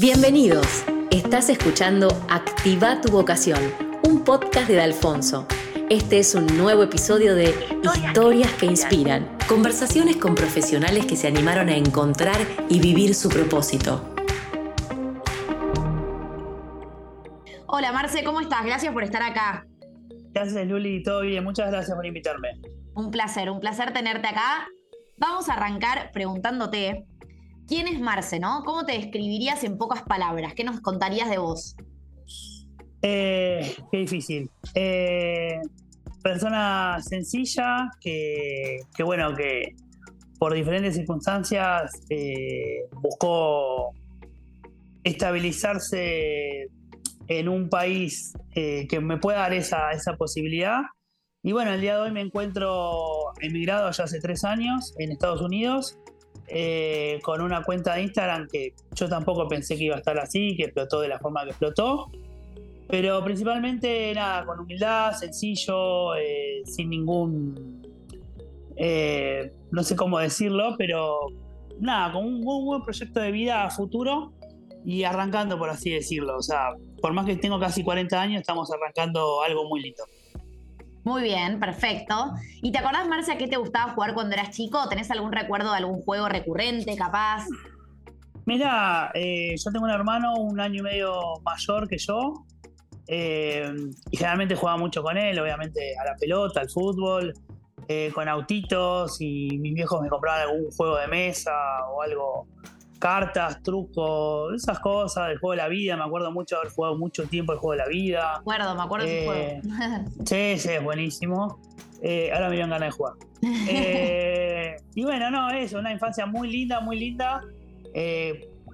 Bienvenidos. Estás escuchando Activa tu vocación, un podcast de Alfonso. Este es un nuevo episodio de Historias que inspiran. Conversaciones con profesionales que se animaron a encontrar y vivir su propósito. Hola Marce, ¿cómo estás? Gracias por estar acá. Gracias Luli, todo bien, muchas gracias por invitarme. Un placer, un placer tenerte acá. Vamos a arrancar preguntándote ¿Quién es Marce, no? ¿Cómo te describirías en pocas palabras? ¿Qué nos contarías de vos? Eh, qué difícil. Eh, persona sencilla que, bueno, que por diferentes circunstancias eh, buscó estabilizarse en un país que me pueda dar esa, esa posibilidad. Y bueno, el día de hoy me encuentro emigrado ya hace tres años en Estados Unidos eh, con una cuenta de Instagram que yo tampoco pensé que iba a estar así, que explotó de la forma que explotó. Pero principalmente, nada, con humildad, sencillo, eh, sin ningún. Eh, no sé cómo decirlo, pero nada, con un, un buen proyecto de vida a futuro y arrancando, por así decirlo. O sea, por más que tengo casi 40 años, estamos arrancando algo muy lindo. Muy bien, perfecto. ¿Y te acordás, Marcia, qué te gustaba jugar cuando eras chico? ¿Tenés algún recuerdo de algún juego recurrente, capaz? Mira, eh, yo tengo un hermano un año y medio mayor que yo. Eh, y generalmente jugaba mucho con él, obviamente a la pelota, al fútbol, eh, con autitos y mis viejos me compraban algún juego de mesa o algo cartas, trucos, esas cosas, el juego de la vida. Me acuerdo mucho haber jugado mucho tiempo el juego de la vida. Me acuerdo, me acuerdo de juego. Eh, sí, sí, es buenísimo. Eh, ahora me dieron ganas de jugar. Eh, y bueno, no, eso, una infancia muy linda, muy linda.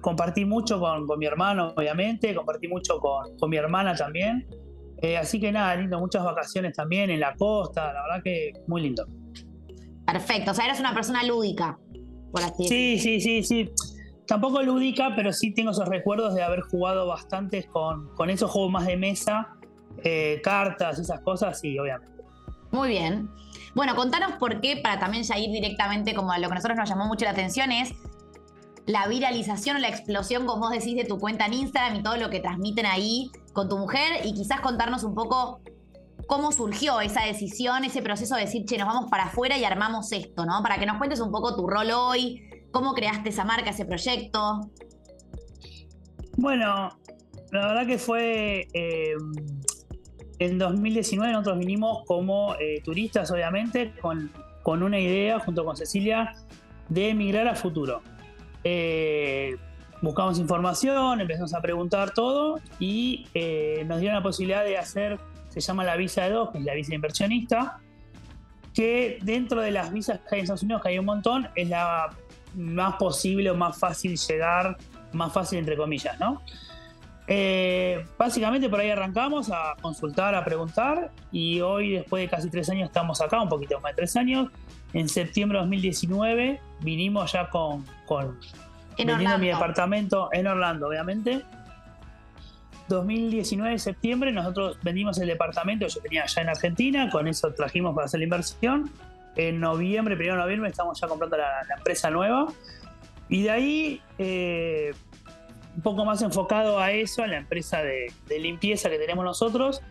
compartí mucho con, mi hermano, obviamente, compartí mucho con, con mi hermana también. así que nada, lindo, muchas vacaciones también en la costa, la verdad que muy lindo. Perfecto, o sea, eres una persona lúdica, por así decirlo. Sí, sí, sí, sí tampoco lúdica, pero sí tengo esos recuerdos de haber jugado bastantes con, esos juegos más de mesa, eh, cartas, esas cosas, y obviamente. Muy bien. Bueno, contanos por qué, para también ya ir directamente como a lo que a nosotros nos llamó mucho la atención es la viralización o la explosión, como vos decís, de tu cuenta en Instagram y todo lo que transmiten ahí con tu mujer y quizás contarnos un poco cómo surgió esa decisión, ese proceso de decir, che, nos vamos para afuera y armamos esto, ¿no? Para que nos cuentes un poco tu rol hoy, ¿Cómo creaste esa marca, ese proyecto? Bueno, la verdad que fue eh, en 2019 nosotros vinimos como eh, turistas, obviamente, con, una idea junto con Cecilia de emigrar a futuro. Eh, buscamos información, empezamos a preguntar todo y nos dieron la posibilidad de hacer, se llama la visa de dos, que es la visa inversionista, que dentro de las visas que hay en Estados Unidos, que hay un montón, es la más posible o más fácil llegar, más fácil entre comillas, ¿no? Eh, básicamente por ahí arrancamos a consultar, a preguntar y hoy después de casi tres años estamos acá, un poquito más de tres años. En septiembre de 2019 vinimos ya con, con en mi departamento en Orlando, obviamente. 2019 septiembre nosotros vendimos el departamento que yo tenía allá en Argentina, con eso trajimos para hacer la inversión en noviembre, primero de noviembre, estamos ya comprando la, empresa nueva. Y de ahí, eh, un poco más enfocado a eso, a la empresa de, limpieza que tenemos nosotros.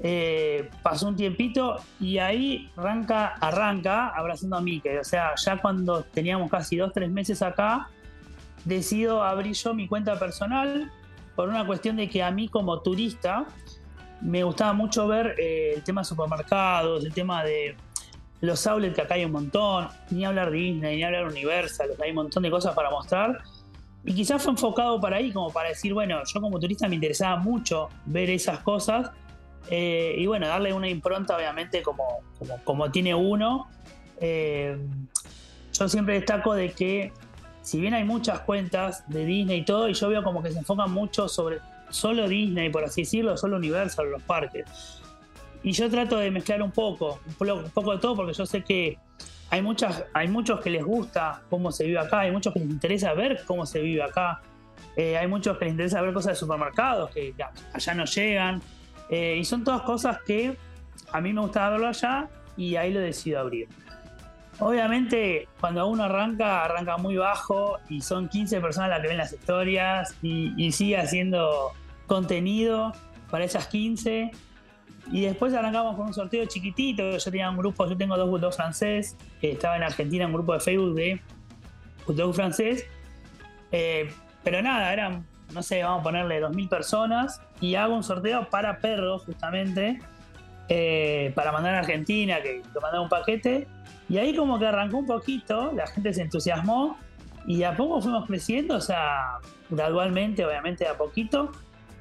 Eh, pasó un tiempito y ahí arranca, arranca abrazando a Mickey. O sea, ya cuando teníamos casi dos, tres meses acá, decido abrir yo mi cuenta personal por una cuestión de que a mí como turista me gustaba mucho ver eh, el tema de supermercados, el tema de los outlets que acá hay un montón, ni hablar Disney, ni hablar Universal, hay un montón de cosas para mostrar. Y quizás fue enfocado para ahí, como para decir, bueno, yo como turista me interesaba mucho ver esas cosas. Eh, y bueno, darle una impronta, obviamente, como, como, tiene uno. Eh, yo siempre destaco de que, si bien hay muchas cuentas de Disney y todo, y yo veo como que se enfocan mucho sobre solo Disney, por así decirlo, solo Universal, los parques. Y yo trato de mezclar un poco, un poco de todo, porque yo sé que hay, muchas, hay muchos que les gusta cómo se vive acá, hay muchos que les interesa ver cómo se vive acá, eh, hay muchos que les interesa ver cosas de supermercados que allá no llegan, eh, y son todas cosas que a mí me gusta verlo allá y ahí lo decido abrir. Obviamente, cuando uno arranca, arranca muy bajo y son 15 personas las que ven las historias y, sigue haciendo contenido para esas 15. Y después arrancamos con un sorteo chiquitito. Yo tenía un grupo, yo tengo dos bulldogs francés, que estaba en Argentina, un grupo de Facebook de bulldog francés. Eh, pero nada, eran, no sé, vamos a ponerle 2.000 personas y hago un sorteo para perros, justamente, eh, para mandar a Argentina, que, que un paquete y ahí como que arrancó un poquito, la gente se entusiasmó y a poco fuimos creciendo, o sea, gradualmente, obviamente a poquito,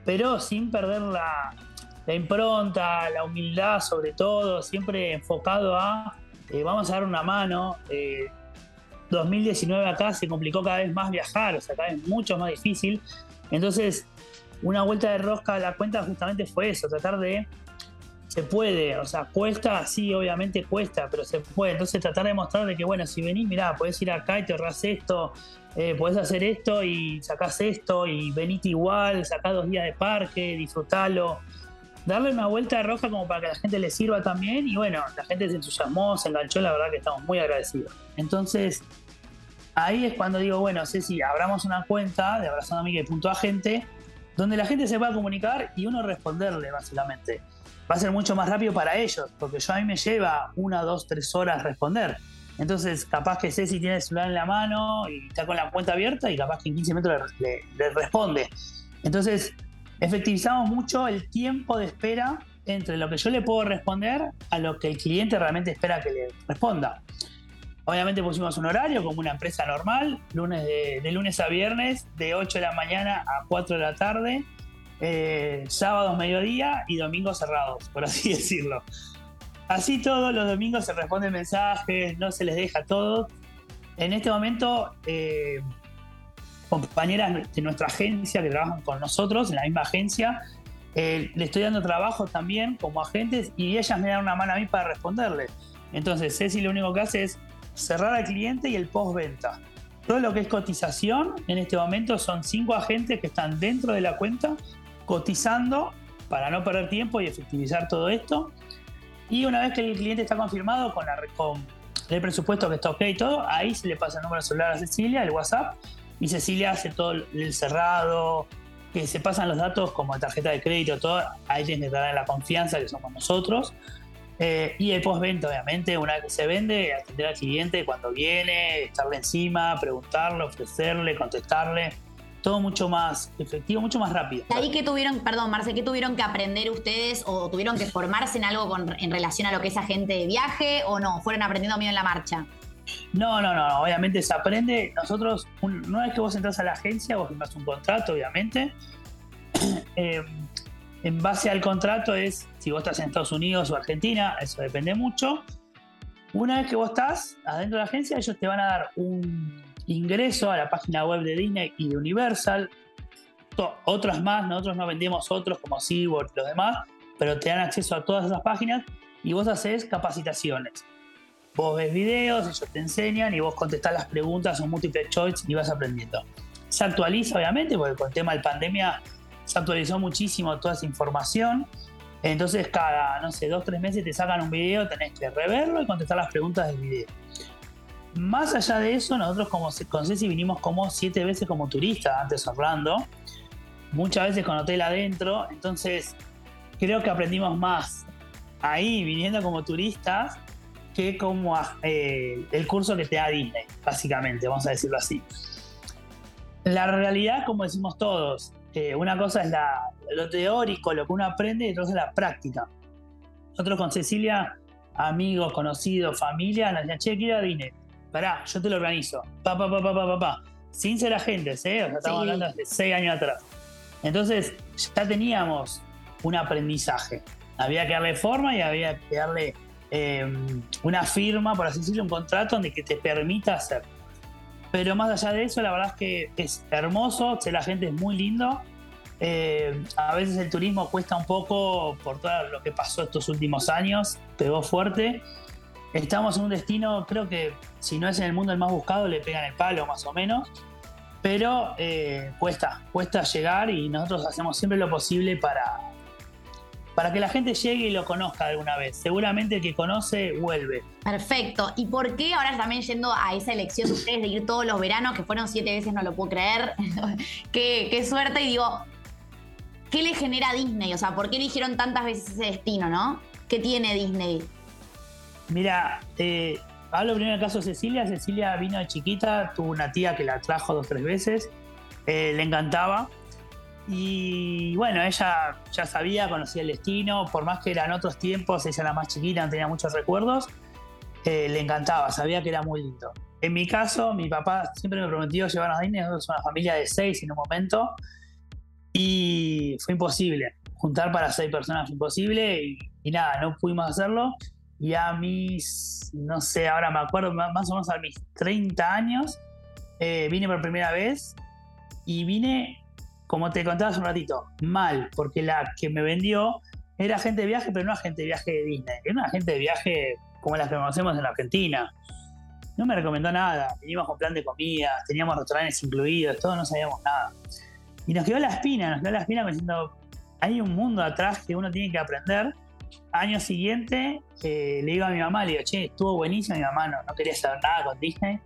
pero sin perder la, impronta, la humildad sobre todo, siempre enfocado a eh, vamos a dar una mano. 2019 eh, acá se complicó cada vez más viajar, o sea, cada vez mucho más difícil. Entonces, una vuelta de rosca a la cuenta justamente fue eso, tratar de se puede, o sea, cuesta, sí, obviamente cuesta, pero se puede. Entonces tratar de mostrar de que, bueno, si venís, mirá, podés ir acá y te ahorras esto, eh, podés hacer esto y sacás esto y venite igual, sacás dos días de parque, disfrutalo. Darle una vuelta de roja como para que la gente le sirva también y bueno, la gente se entusiasmó, se enganchó, la verdad que estamos muy agradecidos. Entonces, ahí es cuando digo, bueno, si abramos una cuenta de Abrazando Amiga y Punto Agente, donde la gente se pueda comunicar y uno responderle, básicamente va a ser mucho más rápido para ellos, porque yo a mí me lleva una, dos, tres horas responder. Entonces, capaz que Ceci tiene el celular en la mano y está con la cuenta abierta y capaz que en 15 minutos le, responde. Entonces, efectivizamos mucho el tiempo de espera entre lo que yo le puedo responder a lo que el cliente realmente espera que le responda. Obviamente pusimos un horario como una empresa normal, lunes de, lunes a viernes, de 8 de la mañana a 4 de la tarde eh, sábados mediodía y domingos cerrados, por así decirlo. Así todos los domingos se responden mensajes, no se les deja todo. En este momento, eh, compañeras de nuestra agencia que trabajan con nosotros, en la misma agencia, eh, le estoy dando trabajo también como agentes y ellas me dan una mano a mí para responderle. Entonces, Ceci lo único que hace es cerrar al cliente y el postventa. Todo lo que es cotización en este momento son cinco agentes que están dentro de la cuenta cotizando para no perder tiempo y efectivizar todo esto. Y una vez que el cliente está confirmado con, la, con el presupuesto que está ok y todo, ahí se le pasa el número celular a Cecilia, el WhatsApp, y Cecilia hace todo el cerrado, que se pasan los datos como tarjeta de crédito, todo, ahí tiene que dar la confianza que somos nosotros. Eh, y el postventa, obviamente, una vez que se vende, atender al cliente cuando viene, estarle encima, preguntarle, ofrecerle, contestarle todo mucho más efectivo, mucho más rápido. ahí que tuvieron, perdón, Marce, qué tuvieron que aprender ustedes o tuvieron que formarse en algo en relación a lo que es agente de viaje o no? ¿Fueron aprendiendo medio en la marcha? No, no, no, obviamente se aprende. Nosotros, una vez que vos entras a la agencia, vos firmás un contrato, obviamente. Eh, en base al contrato es si vos estás en Estados Unidos o Argentina, eso depende mucho. Una vez que vos estás adentro de la agencia, ellos te van a dar un ingreso a la página web de Disney y de Universal. otras más, nosotros no vendemos otros como SeaWorld y los demás, pero te dan acceso a todas esas páginas y vos haces capacitaciones. Vos ves videos, ellos te enseñan y vos contestás las preguntas, son múltiple choice y vas aprendiendo. Se actualiza obviamente, porque con el tema de pandemia se actualizó muchísimo toda esa información. Entonces cada, no sé, dos, tres meses te sacan un video, tenés que reverlo y contestar las preguntas del video. Más allá de eso, nosotros como con Ceci vinimos como siete veces como turistas antes Orlando, muchas veces con hotel adentro, entonces creo que aprendimos más ahí viniendo como turistas que como eh, el curso que te da Disney, básicamente, vamos a decirlo así. La realidad, como decimos todos, eh, una cosa es lo teórico, lo que uno aprende, y otra es la práctica. Nosotros con Cecilia, amigos, conocidos, familia, nos decían, che, quiero Disney pará, yo te lo organizo. Pa, pa, pa, pa, pa, pa, Sin ser agentes, ¿eh? O sea, estamos hablando de seis años atrás. Entonces, ya teníamos un aprendizaje. Había que darle forma y había que darle em, una firma, por así decirlo, un contrato donde que te permita hacer. Pero más allá de eso, la verdad es que es hermoso, la gente es muy lindo. Eh, a veces el turismo cuesta un poco por todo lo que pasó estos últimos años, pegó fuerte, Estamos en un destino, creo que si no es en el mundo el más buscado, le pegan el palo más o menos. Pero eh, cuesta, cuesta llegar y nosotros hacemos siempre lo posible para, para que la gente llegue y lo conozca alguna vez. Seguramente el que conoce vuelve. Perfecto. ¿Y por qué ahora también yendo a esa elección de ustedes de ir todos los veranos, que fueron siete veces, no lo puedo creer? qué, qué suerte. Y digo, ¿qué le genera a Disney? O sea, ¿por qué eligieron tantas veces ese destino, no? ¿Qué tiene Disney? Mira, eh, hablo primero del caso de Cecilia. Cecilia vino de chiquita, tuvo una tía que la trajo dos o tres veces, eh, le encantaba. Y bueno, ella ya sabía, conocía el destino, por más que eran otros tiempos, ella era más chiquita, no tenía muchos recuerdos, eh, le encantaba, sabía que era muy lindo. En mi caso, mi papá siempre me prometió llevarnos a Disney, nosotros una familia de seis en un momento, y fue imposible. Juntar para seis personas fue imposible, y, nada, no pudimos hacerlo. Y a mis, no sé, ahora me acuerdo, más o menos a mis 30 años, eh, vine por primera vez y vine como te contaba hace un ratito, mal, porque la que me vendió era agente de viaje, pero no agente de viaje de Disney, era una agente de viaje como las que conocemos en Argentina. No me recomendó nada, veníamos con plan de comida, teníamos restaurantes incluidos, todos no sabíamos nada. Y nos quedó la espina, nos quedó la espina diciendo, hay un mundo atrás que uno tiene que aprender. Año siguiente eh, le digo a mi mamá, le digo, che, estuvo buenísimo, mi mamá no, no quería saber nada con Disney.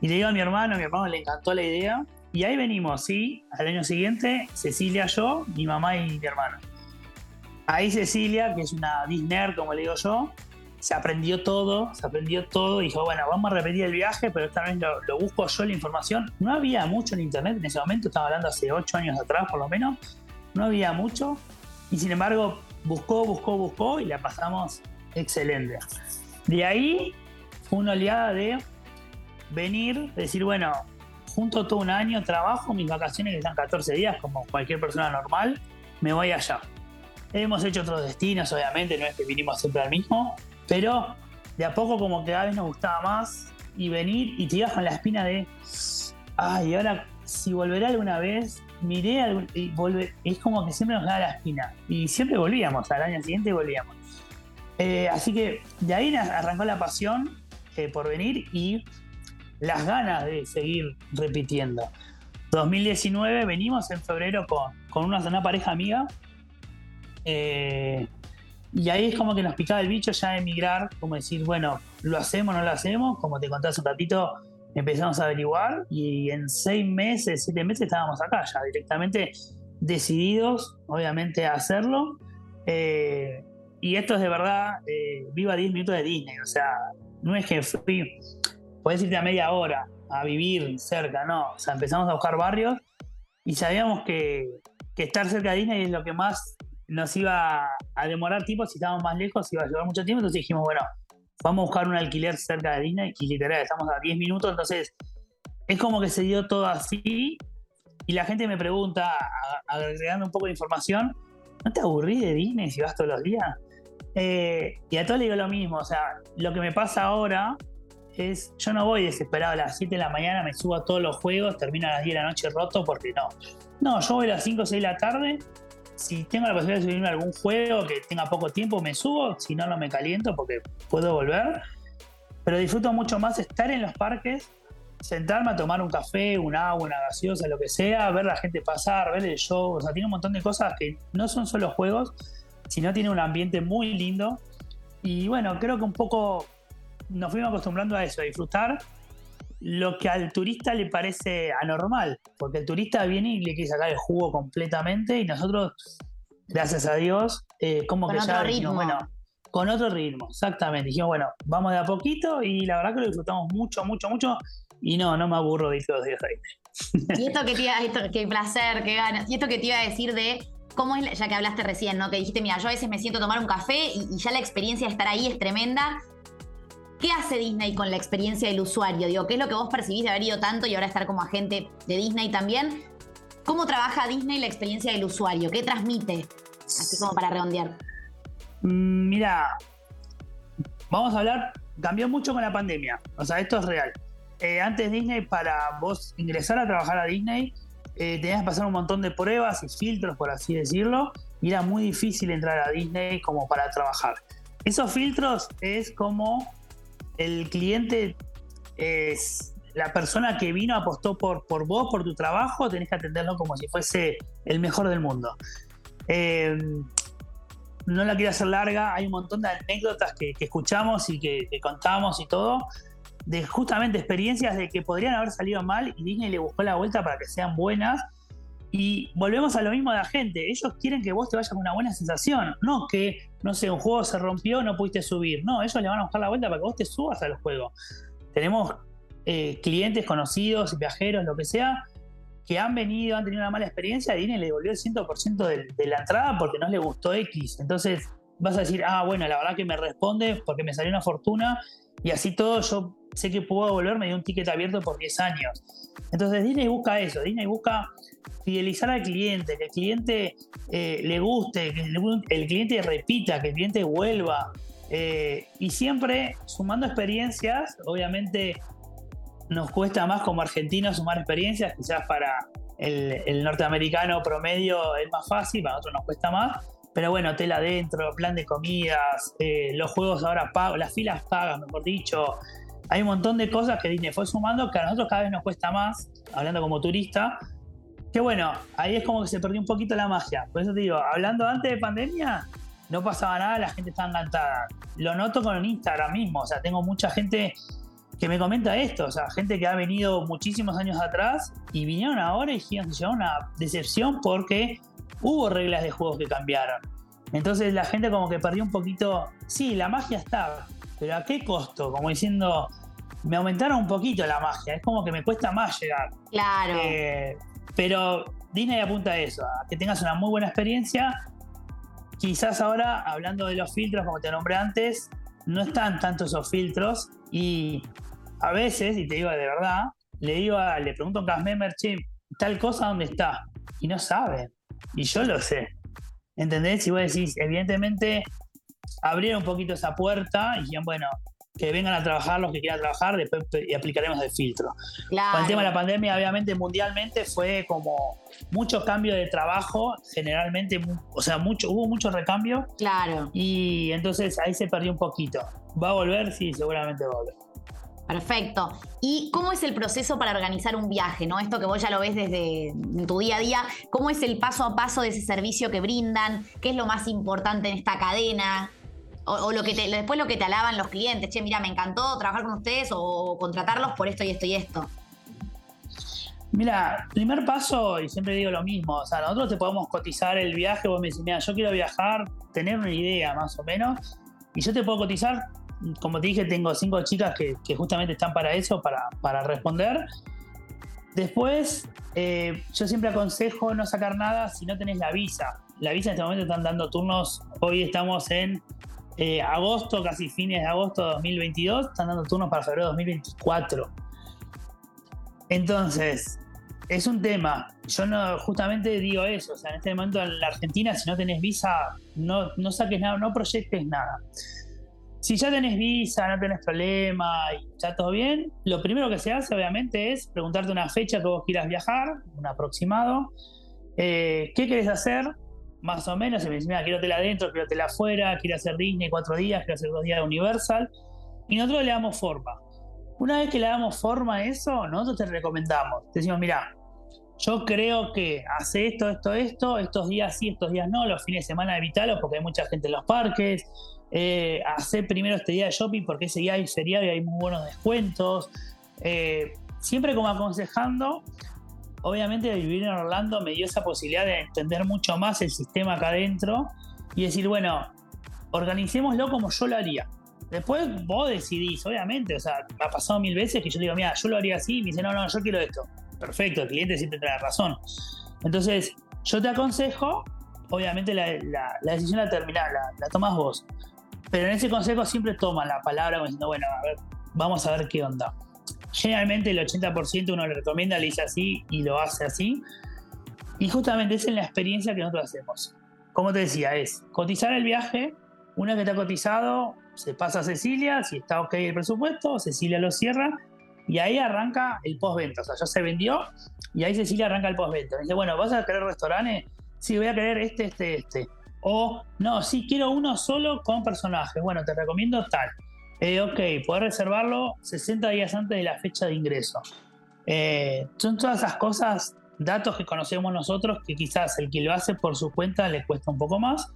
Y le digo a mi hermano, a mi hermano le encantó la idea. Y ahí venimos, sí, al año siguiente, Cecilia, yo, mi mamá y mi hermano. Ahí Cecilia, que es una Disney, como le digo yo, se aprendió todo, se aprendió todo dijo, bueno, vamos a repetir el viaje, pero esta vez lo, busco yo la información. No había mucho en internet en ese momento, estaba hablando hace ocho años atrás por lo menos, no había mucho. Y sin embargo, buscó, buscó, buscó y la pasamos excelente. De ahí, una oleada de venir, decir, bueno, junto todo un año, trabajo, mis vacaciones que están 14 días, como cualquier persona normal, me voy allá. Hemos hecho otros destinos, obviamente, no es que vinimos siempre al mismo, pero de a poco como que cada vez nos gustaba más y venir y te ibas con la espina de, ay, ahora si volveré alguna vez, miré y volver, es como que siempre nos da la espina y siempre volvíamos, al año siguiente volvíamos. Eh, así que de ahí arrancó la pasión eh, por venir y las ganas de seguir repitiendo. 2019 venimos en febrero con, con una, pareja amiga eh, y ahí es como que nos picaba el bicho ya emigrar, como decir, bueno, lo hacemos, no lo hacemos, como te conté hace un ratito, empezamos a averiguar y en seis meses, siete meses estábamos acá ya directamente decididos, obviamente, a hacerlo. Eh, y esto es de verdad, eh, viva 10 minutos de Disney, o sea, no es que fui podés irte a media hora a vivir cerca, no. O sea, empezamos a buscar barrios y sabíamos que, estar cerca de Disney es lo que más nos iba a demorar tiempo. Si estábamos más lejos, iba a llevar mucho tiempo. Entonces dijimos, bueno, vamos a buscar un alquiler cerca de Disney y literal, estamos a 10 minutos. Entonces, es como que se dio todo así. Y la gente me pregunta, agregando un poco de información, ¿no te aburrís de Disney si vas todos los días? Eh, y a todos le digo lo mismo, o sea, lo que me pasa ahora es, yo no voy desesperado a las 7 de la mañana, me subo a todos los juegos, termino a las 10 de la noche roto porque no. No, yo voy a las 5 o 6 de la tarde, si tengo la posibilidad de subirme a algún juego que tenga poco tiempo, me subo, si no, no me caliento porque puedo volver. Pero disfruto mucho más estar en los parques, sentarme a tomar un café, un agua, una gaseosa, lo que sea, ver la gente pasar, ver el show, o sea, tiene un montón de cosas que no son solo juegos, sino tiene un ambiente muy lindo. Y bueno, creo que un poco nos fuimos acostumbrando a eso, a disfrutar lo que al turista le parece anormal, porque el turista viene y le quiere sacar el jugo completamente y nosotros, gracias a Dios, eh, como que ya dijimos, bueno, con otro ritmo, exactamente. Dijimos, bueno, vamos de a poquito y la verdad que lo disfrutamos mucho, mucho, mucho y no, no me aburro de ir todos los días ahí. Y esto que te iba, esto, qué placer, qué ganas. Y esto que te iba a decir de cómo es, ya que hablaste recién, ¿no? Que dijiste, mira, yo a veces me siento a tomar un café y ya la experiencia de estar ahí es tremenda. ¿Qué hace Disney con la experiencia del usuario? Digo, ¿qué es lo que vos percibís de haber ido tanto y ahora estar como agente de Disney también? ¿Cómo trabaja Disney la experiencia del usuario? ¿Qué transmite? Así como para redondear. Mm, mira, vamos a hablar, cambió mucho con la pandemia. O sea, esto es real. Eh, antes Disney, para vos ingresar a trabajar a Disney, eh, tenías que pasar un montón de pruebas y filtros, por así decirlo, y era muy difícil entrar a Disney como para trabajar. Esos filtros es como el cliente es la persona que vino, apostó por, por vos, por tu trabajo, tenés que atenderlo como si fuese el mejor del mundo. Eh, no la quiero hacer larga, hay un montón de anécdotas que, escuchamos y que, contamos y todo, de justamente experiencias de que podrían haber salido mal y Disney le buscó la vuelta para que sean buenas. Y volvemos a lo mismo de la gente. Ellos quieren que vos te vayas con una buena sensación. No que, no sé, un juego se rompió, no pudiste subir. No, ellos le van a buscar la vuelta para que vos te subas al juego. Tenemos eh, clientes conocidos, viajeros, lo que sea, que han venido, han tenido una mala experiencia, Disney le devolvió el 100% de, de la entrada porque no le gustó X. Entonces vas a decir, ah, bueno, la verdad que me responde porque me salió una fortuna y así todo yo sé que puedo volver, me dio un ticket abierto por 10 años. Entonces Disney busca eso, Disney busca fidelizar al cliente, que el cliente eh, le guste, que el cliente repita, que el cliente vuelva. Eh, y siempre sumando experiencias, obviamente nos cuesta más como argentinos sumar experiencias, quizás para el, norteamericano promedio es más fácil, para nosotros nos cuesta más. Pero bueno, hotel adentro, plan de comidas, eh, los juegos ahora pagos, las filas pagas, mejor dicho. Hay un montón de cosas que Disney fue sumando que a nosotros cada vez nos cuesta más, hablando como turista. Que bueno, ahí es como que se perdió un poquito la magia. Por eso te digo, hablando antes de pandemia, no pasaba nada, la gente estaba encantada. Lo noto con el Instagram mismo, o sea, tengo mucha gente que me comenta esto, o sea, gente que ha venido muchísimos años atrás y vinieron ahora y se llevaron una decepción porque hubo reglas de juegos que cambiaron. Entonces la gente como que perdió un poquito, sí, la magia estaba, pero ¿a qué costo? Como diciendo, me aumentaron un poquito la magia, es como que me cuesta más llegar. Claro. Eh, pero Disney apunta a eso, a que tengas una muy buena experiencia. Quizás ahora, hablando de los filtros, como te nombré antes, no están tanto esos filtros y a veces, y te digo de verdad, le digo a, le pregunto a un cast member, che, tal cosa dónde está, y no sabe, y yo lo sé. ¿Entendés? Y vos decís, evidentemente, abrieron un poquito esa puerta y dijeron, bueno, que vengan a trabajar los que quieran trabajar, después y aplicaremos el filtro. Con el tema de la pandemia, obviamente, mundialmente fue como mucho cambio de trabajo, generalmente, o sea, mucho, hubo mucho recambio. Claro. Y entonces ahí se perdió un poquito. ¿Va a volver? Sí, seguramente va a volver. Perfecto. ¿Y cómo es el proceso para organizar un viaje? ¿no? Esto que vos ya lo ves desde tu día a día, ¿cómo es el paso a paso de ese servicio que brindan? ¿Qué es lo más importante en esta cadena? O, lo que después lo que te alaban los clientes, che, mira, me encantó trabajar con ustedes o contratarlos por esto y esto y esto. Mira, primer paso, y siempre digo lo mismo, o sea, nosotros te podemos cotizar el viaje, vos me decís, mira, yo quiero viajar, tener una idea más o menos, y yo te puedo cotizar como te dije, tengo cinco chicas que, justamente están para eso, para, responder. Después, eh, yo siempre aconsejo no sacar nada si no tenés la visa. La visa en este momento están dando turnos, hoy estamos en eh, agosto, casi fines de agosto de 2022, están dando turnos para febrero de 2024. Entonces, es un tema. Yo no justamente digo eso. En este momento en la Argentina, si no tenés visa, no, no saques nada, no proyectes nada. Si ya tenés visa, no tenés problema y está todo bien, lo primero que se hace obviamente es preguntarte una fecha que vos quieras viajar, un aproximado. Eh, ¿Qué querés hacer? Más o menos, si me dices, mira, quiero tela adentro, quiero tela afuera, quiero hacer Disney cuatro días, quiero hacer dos días de Universal. Y nosotros le damos forma. Una vez que le damos forma a eso, nosotros te recomendamos. Te decimos, mira, yo creo que hace esto, esto, esto, estos días sí, estos días no, los fines de semana evitalos porque hay mucha gente en los parques, eh, hacer primero este día de shopping porque ese día hay feriado y hay muy buenos descuentos. Eh, siempre como aconsejando, obviamente vivir en Orlando me dio esa posibilidad de entender mucho más el sistema acá adentro y decir, bueno, organicémoslo como yo lo haría. Después vos decidís, obviamente, o sea, ha pasado mil veces que yo digo, mira, yo lo haría así, y me dice, no, no, yo quiero esto. Perfecto, el cliente siempre trae razón. Entonces, yo te aconsejo, obviamente la, decisión la terminás, la, la tomas vos. Pero en ese consejo siempre toma la palabra diciendo, bueno, a ver, vamos a ver qué onda. Generalmente el 80% uno le recomienda, le dice así y lo hace así. Y justamente es en la experiencia que nosotros hacemos. Como te decía, es cotizar el viaje. Una vez que está cotizado, se pasa a Cecilia. Si está ok el presupuesto, Cecilia lo cierra. Y ahí arranca el postventa. O sea, ya se vendió y ahí Cecilia arranca el postventa. Dice, bueno, ¿vas a querer restaurantes? Sí, voy a querer este, este, este. O, no, sí, quiero uno solo con personaje. Bueno, te recomiendo tal. Eh, ok, puedes reservarlo 60 días antes de la fecha de ingreso. Eh, son todas esas cosas, datos que conocemos nosotros, que quizás el que lo hace por su cuenta le cuesta un poco más.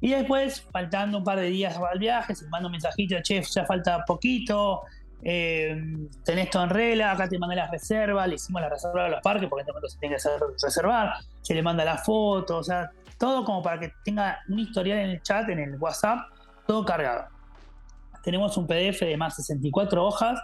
Y después, faltando un par de días al viaje, se manda un mensajito, chef, ya falta poquito, eh, tenés todo en regla, acá te mandé las reservas, le hicimos la reserva a los parques porque en este momento se tiene que hacer reservar, se le manda la foto, o sea, todo como para que tenga un historial en el chat, en el WhatsApp, todo cargado. Tenemos un PDF de más de 64 hojas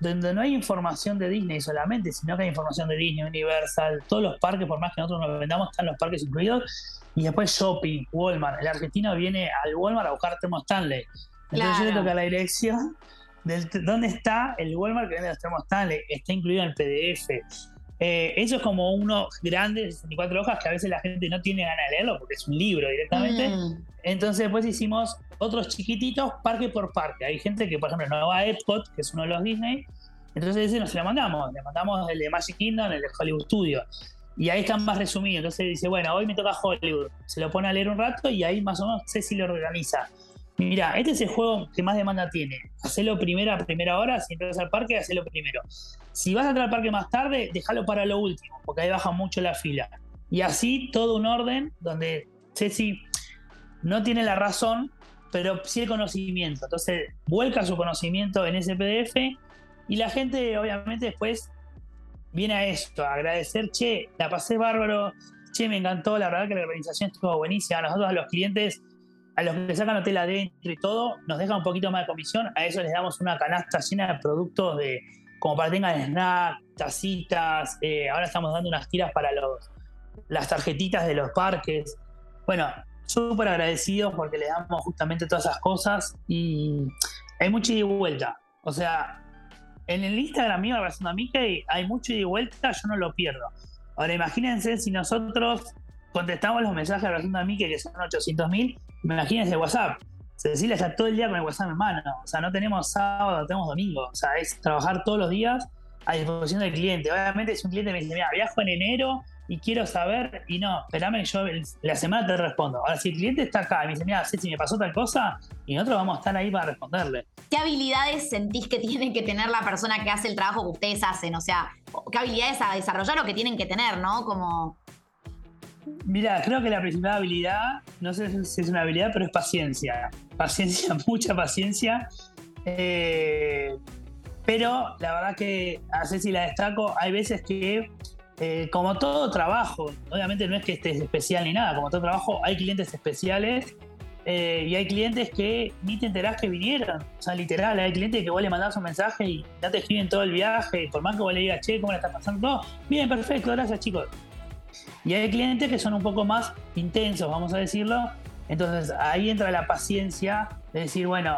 donde no hay información de Disney solamente, sino que hay información de Disney, Universal, todos los parques, por más que nosotros nos vendamos, están los parques incluidos, y después shopping, Walmart. El argentino viene al Walmart a buscar Termo Stanley. Entonces yo le toca la dirección del, dónde está el Walmart que vende los Termo Stanley. Está incluido en el PDF. Eh, eso es como uno grande de 64 hojas que a veces la gente no tiene ganas de leerlo porque es un libro directamente. Mm. Entonces después hicimos otros chiquititos parque por parque. Hay gente que, por ejemplo, no va a Epcot, que es uno de los Disney. Entonces ese no se lo mandamos. Le mandamos el de Magic Kingdom, el de Hollywood Studio. Y ahí están más resumidos. Entonces dice, bueno, hoy me toca Hollywood. Se lo pone a leer un rato y ahí más o menos sé si lo organiza. Mira, este es el juego que más demanda tiene. Hacelo primero a primera hora, si entras al parque, hacelo primero. Si vas a entrar al parque más tarde, déjalo para lo último, porque ahí baja mucho la fila. Y así todo un orden donde Ceci no tiene la razón, pero sí el conocimiento. Entonces, vuelca su conocimiento en ese PDF y la gente, obviamente, después viene a esto, a agradecer, che, la pasé bárbaro, che, me encantó, la verdad que la organización estuvo buenísima. Nosotros a los clientes a los que sacan hotel adentro y todo, nos deja un poquito más de comisión. A eso les damos una canasta llena de productos de como para que tengan snack, tacitas. Eh, ahora estamos dando unas tiras para los, las tarjetitas de los parques. Bueno, súper agradecidos porque les damos justamente todas esas cosas y hay mucha ida y vuelta. O sea, en el Instagram mío, Abrazando a Mickey, hay mucho ida y vuelta, yo no lo pierdo. Ahora imagínense si nosotros contestamos los mensajes Abrazando a Mickey, que son 800 mil, imagínense WhatsApp. Cecilia está todo el día con el WhatsApp en mano. O sea, no tenemos sábado, no tenemos domingo. O sea, es trabajar todos los días a disposición del cliente. Obviamente, si un cliente me dice, mira, viajo en enero y quiero saber, y no, espérame, yo la semana te respondo. Ahora, si el cliente está acá y me dice, mira, si me pasó tal cosa, y nosotros vamos a estar ahí para responderle. ¿Qué habilidades sentís que tiene que tener la persona que hace el trabajo que ustedes hacen? O sea, ¿qué habilidades a desarrollar o que tienen que tener, no? Como Mira, creo que la principal habilidad, no sé si es una habilidad, pero es paciencia. Paciencia, mucha paciencia. Eh, pero la verdad que a si la destaco, hay veces que, eh, como todo trabajo, obviamente no es que estés especial ni nada, como todo trabajo, hay clientes especiales eh, y hay clientes que ni te enterás que vinieron. O sea, literal, hay clientes que vos le mandás un mensaje y ya te escriben todo el viaje, por más que vos le digas, che, ¿cómo le está pasando? No, bien, perfecto, gracias chicos. Y hay clientes que son un poco más intensos, vamos a decirlo. Entonces ahí entra la paciencia de decir, bueno,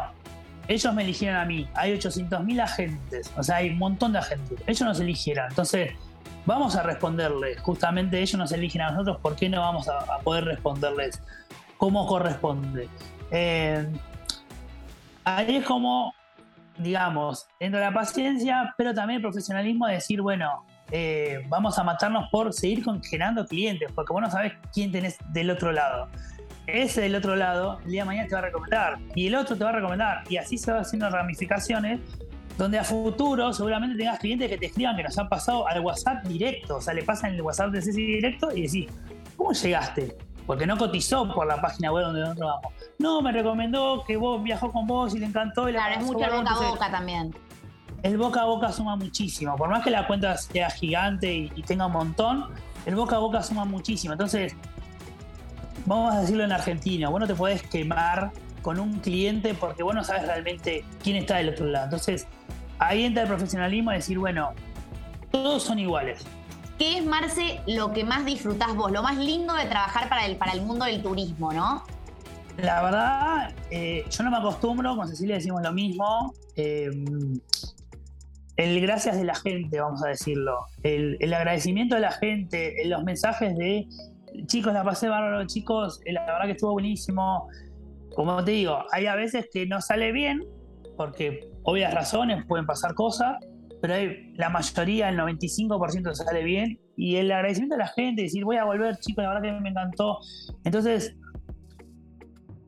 ellos me eligieron a mí, hay 800.000 agentes, o sea, hay un montón de agentes, ellos nos eligieron, entonces vamos a responderles, justamente ellos nos eligen a nosotros, ¿por qué no vamos a, poder responderles como corresponde? Eh, ahí es como, digamos, entra la paciencia, pero también el profesionalismo de decir, bueno, eh, vamos a matarnos por seguir generando clientes, porque vos no sabés quién tenés del otro lado. Ese del otro lado, el día de mañana te va a recomendar, y el otro te va a recomendar, y así se va haciendo ramificaciones, donde a futuro seguramente tengas clientes que te escriban que nos han pasado al WhatsApp directo, o sea, le pasan el WhatsApp de Ceci directo y decís, ¿cómo llegaste? Porque no cotizó por la página web donde nosotros vamos. No, me recomendó que vos viajó con vos y le encantó. Y claro, es mucho boca a boca también el boca a boca suma muchísimo. Por más que la cuenta sea gigante y, tenga un montón, el boca a boca suma muchísimo. Entonces, vamos a decirlo en argentino, vos no te podés quemar con un cliente porque vos no sabes realmente quién está del otro lado. Entonces, ahí entra el profesionalismo a decir, bueno, todos son iguales. ¿Qué es, Marce, lo que más disfrutás vos? Lo más lindo de trabajar para el, para el mundo del turismo, ¿no? La verdad, eh, yo no me acostumbro, con Cecilia decimos lo mismo. Eh, el gracias de la gente, vamos a decirlo, el, agradecimiento de la gente, los mensajes de chicos, la pasé bárbaro, chicos, la verdad que estuvo buenísimo. Como te digo, hay a veces que no sale bien, porque obvias razones pueden pasar cosas, pero hay, la mayoría, el 95% sale bien. Y el agradecimiento de la gente, decir, voy a volver, chicos, la verdad que me encantó. Entonces,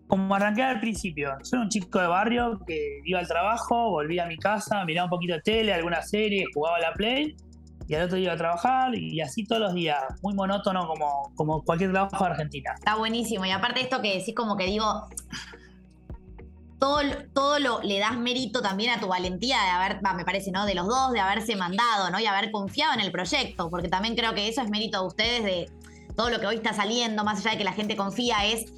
como arranqué al principio, soy un chico de barrio que iba al trabajo, volvía a mi casa, miraba un poquito de tele, alguna serie, jugaba a la Play y al otro día iba a trabajar y así todos los días, muy monótono como, como cualquier trabajo de Argentina. Está buenísimo. Y aparte esto que decís como que digo, todo, todo lo, le das mérito también a tu valentía de haber, me parece, ¿no? De los dos, de haberse mandado, ¿no? Y haber confiado en el proyecto, porque también creo que eso es mérito de ustedes, de todo lo que hoy está saliendo, más allá de que la gente confía, es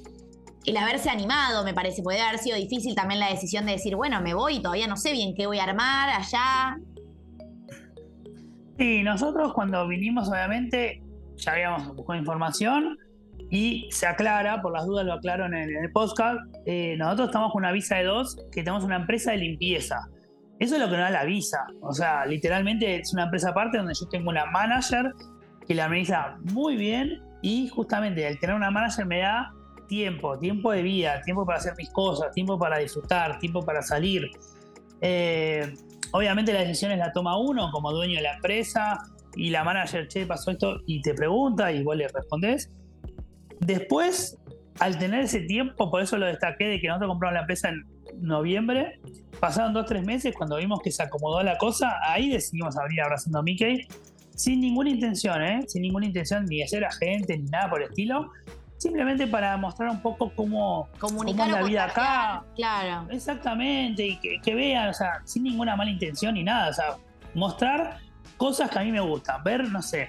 el haberse animado, me parece. Puede haber sido difícil también la decisión de decir, bueno, me voy todavía no sé bien qué voy a armar allá. Sí, nosotros cuando vinimos, obviamente, ya habíamos buscado información y se aclara, por las dudas lo aclaro en el, podcast, eh, nosotros estamos con una visa de dos, que tenemos una empresa de limpieza. Eso es lo que nos da la visa. O sea, literalmente es una empresa aparte donde yo tengo una manager que la administra muy bien y justamente al tener una manager me da tiempo, tiempo de vida, tiempo para hacer mis cosas, tiempo para disfrutar, tiempo para salir. Eh, obviamente las decisiones la toma uno como dueño de la empresa y la manager, che, pasó esto y te pregunta y vos le respondés. Después, al tener ese tiempo, por eso lo destaqué de que nosotros compramos la empresa en noviembre, pasaron dos, tres meses, cuando vimos que se acomodó la cosa, ahí decidimos abrir Abrazando a Mickey, sin ninguna intención, ¿eh? sin ninguna intención ni de ser agente ni nada por el estilo, simplemente para mostrar un poco cómo, Comunicar cómo es la vida acá. Claro. Exactamente, y que, vean, o sea, sin ninguna mala intención ni nada, o sea, mostrar cosas que a mí me gustan, ver, no sé,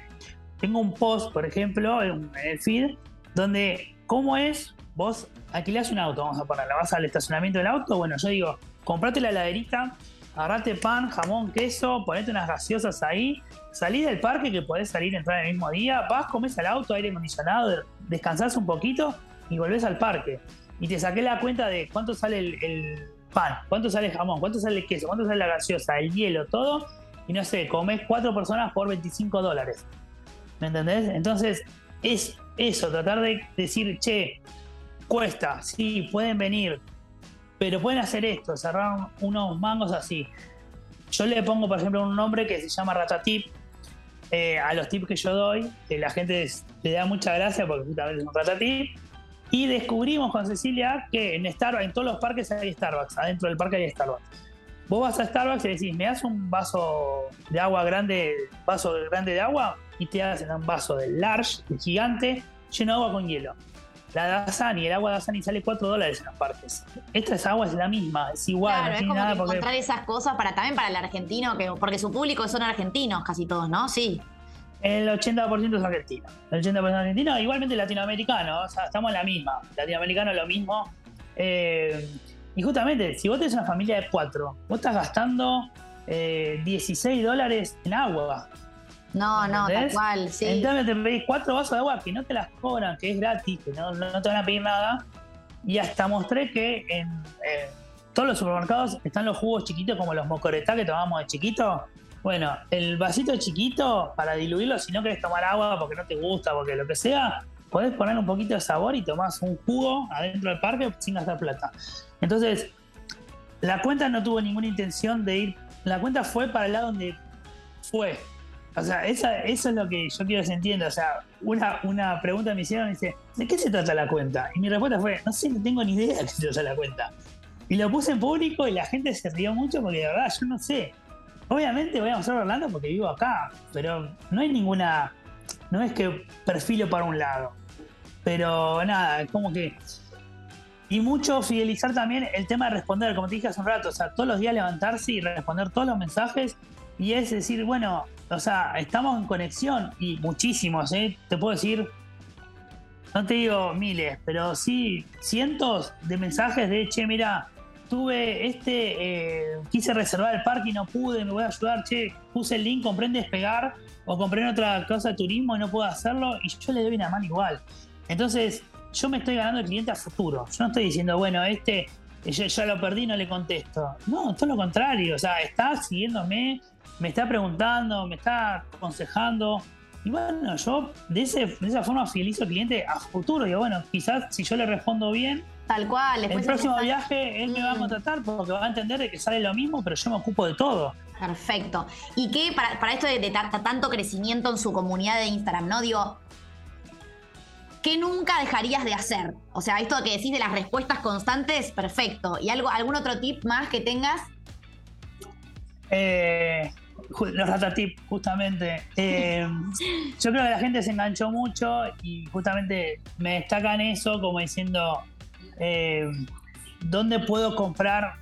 tengo un post, por ejemplo, en el feed, donde, ¿cómo es? Vos alquilás un auto, vamos a ponerla, vas al estacionamiento del auto, bueno, yo digo, comprate la heladerita, agarrate pan, jamón, queso, ponete unas gaseosas ahí, salís del parque que podés salir, entrar el mismo día, vas, comes al auto, aire acondicionado, descansás un poquito y volvés al parque. Y te saqué la cuenta de cuánto sale el, pan, cuánto sale jamón, cuánto sale el queso, cuánto sale la gaseosa, el hielo, todo. Y no sé, comés cuatro personas por 25 dólares. ¿Me entendés? Entonces, es eso, tratar de decir, che, cuesta, sí, pueden venir, pero pueden hacer esto, cerrar unos mangos así. Yo le pongo, por ejemplo, un nombre que se llama Ratatip eh, a los tips que yo doy, que la gente le da mucha gracia porque justamente es un Ratatip. Y descubrimos con Cecilia que en Starbucks, en todos los parques hay Starbucks, adentro del parque hay Starbucks. Vos vas a Starbucks y decís, ¿me das un vaso de agua grande, vaso grande de agua? y te hacen un vaso del large, el gigante, lleno de agua con hielo. La Dasani, el agua de Dasani sale 4 dólares en los parques. Esta es agua es la misma, es igual. Claro, es como nada encontrar esas cosas para también para el argentino, que, porque su público son argentinos casi todos, ¿no? Sí. El 80% es argentino. El 80% es argentino, igualmente latinoamericano. O sea, estamos en la misma. Latinoamericano lo mismo. Eh, y justamente, si vos tenés una familia de cuatro, vos estás gastando 16 eh, dólares en agua. No, no, tal cual, sí. Entonces te pedís cuatro vasos de agua que no te las cobran, que es gratis, que no, te van a pedir nada. Y hasta mostré que en todos los supermercados están los jugos chiquitos como los mocoretá que tomamos de chiquito. Bueno, el vasito chiquito para diluirlo, si no querés tomar agua porque no te gusta, porque lo que sea, podés poner un poquito de sabor y tomás un jugo adentro del parque sin gastar plata. Entonces, la cuenta no tuvo ninguna intención de ir. La cuenta fue para el lado donde fue. O sea, eso es lo que yo quiero que se entienda. O sea, una, una pregunta me hicieron y dice, ¿de qué se trata la cuenta? Y mi respuesta fue, no sé, no tengo ni idea de qué se trata la cuenta. Y lo puse en público y la gente se rió mucho porque de verdad yo no sé. Obviamente voy a mostrar Orlando porque vivo acá, pero no hay ninguna. No es que perfilo para un lado. Pero nada, como que. Y mucho fidelizar también el tema de responder, como te dije hace un rato, o sea, todos los días levantarse y responder todos los mensajes. Y es decir, bueno, o sea, estamos en conexión y muchísimos, ¿eh? Te puedo decir, no te digo miles, pero sí cientos de mensajes de, che, mira, tuve este, eh, quise reservar el parque y no pude, me voy a ayudar, che, puse el link, compré en despegar o compré en otra cosa de turismo y no puedo hacerlo y yo le doy una mano igual. Entonces, yo me estoy ganando el cliente a futuro. Yo no estoy diciendo, bueno, este yo ya lo perdí, no le contesto. No, todo lo contrario. O sea, está siguiéndome, me está preguntando, me está aconsejando. Y bueno, yo de, ese, de esa forma fidelizo al cliente a futuro. Y bueno, quizás si yo le respondo bien, Tal cual. El próximo viaje él me va a contratar porque va a entender de que sale lo mismo, pero yo me ocupo de todo. Perfecto. ¿Y qué para, para esto de, de, tanto crecimiento en su comunidad de Instagram, no? Digo, ¿qué nunca dejarías de hacer? O sea, esto que decís de las respuestas constantes, perfecto. ¿Y algo, algún otro tip más que tengas? Eh, Los ratatip, justamente. Eh, yo creo que la gente se enganchó mucho y justamente me destacan eso como diciendo, eh, ¿dónde puedo comprar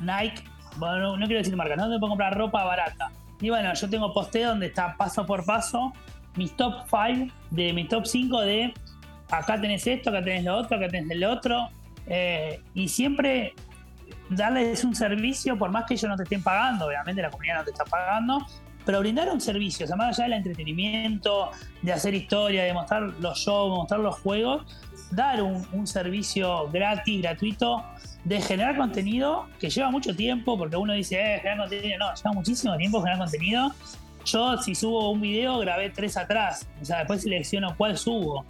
Nike? Bueno, no, quiero decir marca, ¿dónde puedo comprar ropa barata? Y bueno, yo tengo posteo donde está paso por paso mis top 5 de mi top 5 de acá tenés esto, acá tenés lo otro, acá tenés el otro. Eh, y siempre darles un servicio, por más que ellos no te estén pagando, obviamente la comunidad no te está pagando, pero brindar un servicio, o sea, más allá del entretenimiento, de hacer historia, de mostrar los shows, mostrar los juegos, dar un, servicio gratis, gratuito, de generar contenido que lleva mucho tiempo, porque uno dice, eh, generar contenido, no, lleva muchísimo tiempo generar contenido. Yo, si subo un video, grabé tres atrás, o sea, después selecciono cuál subo.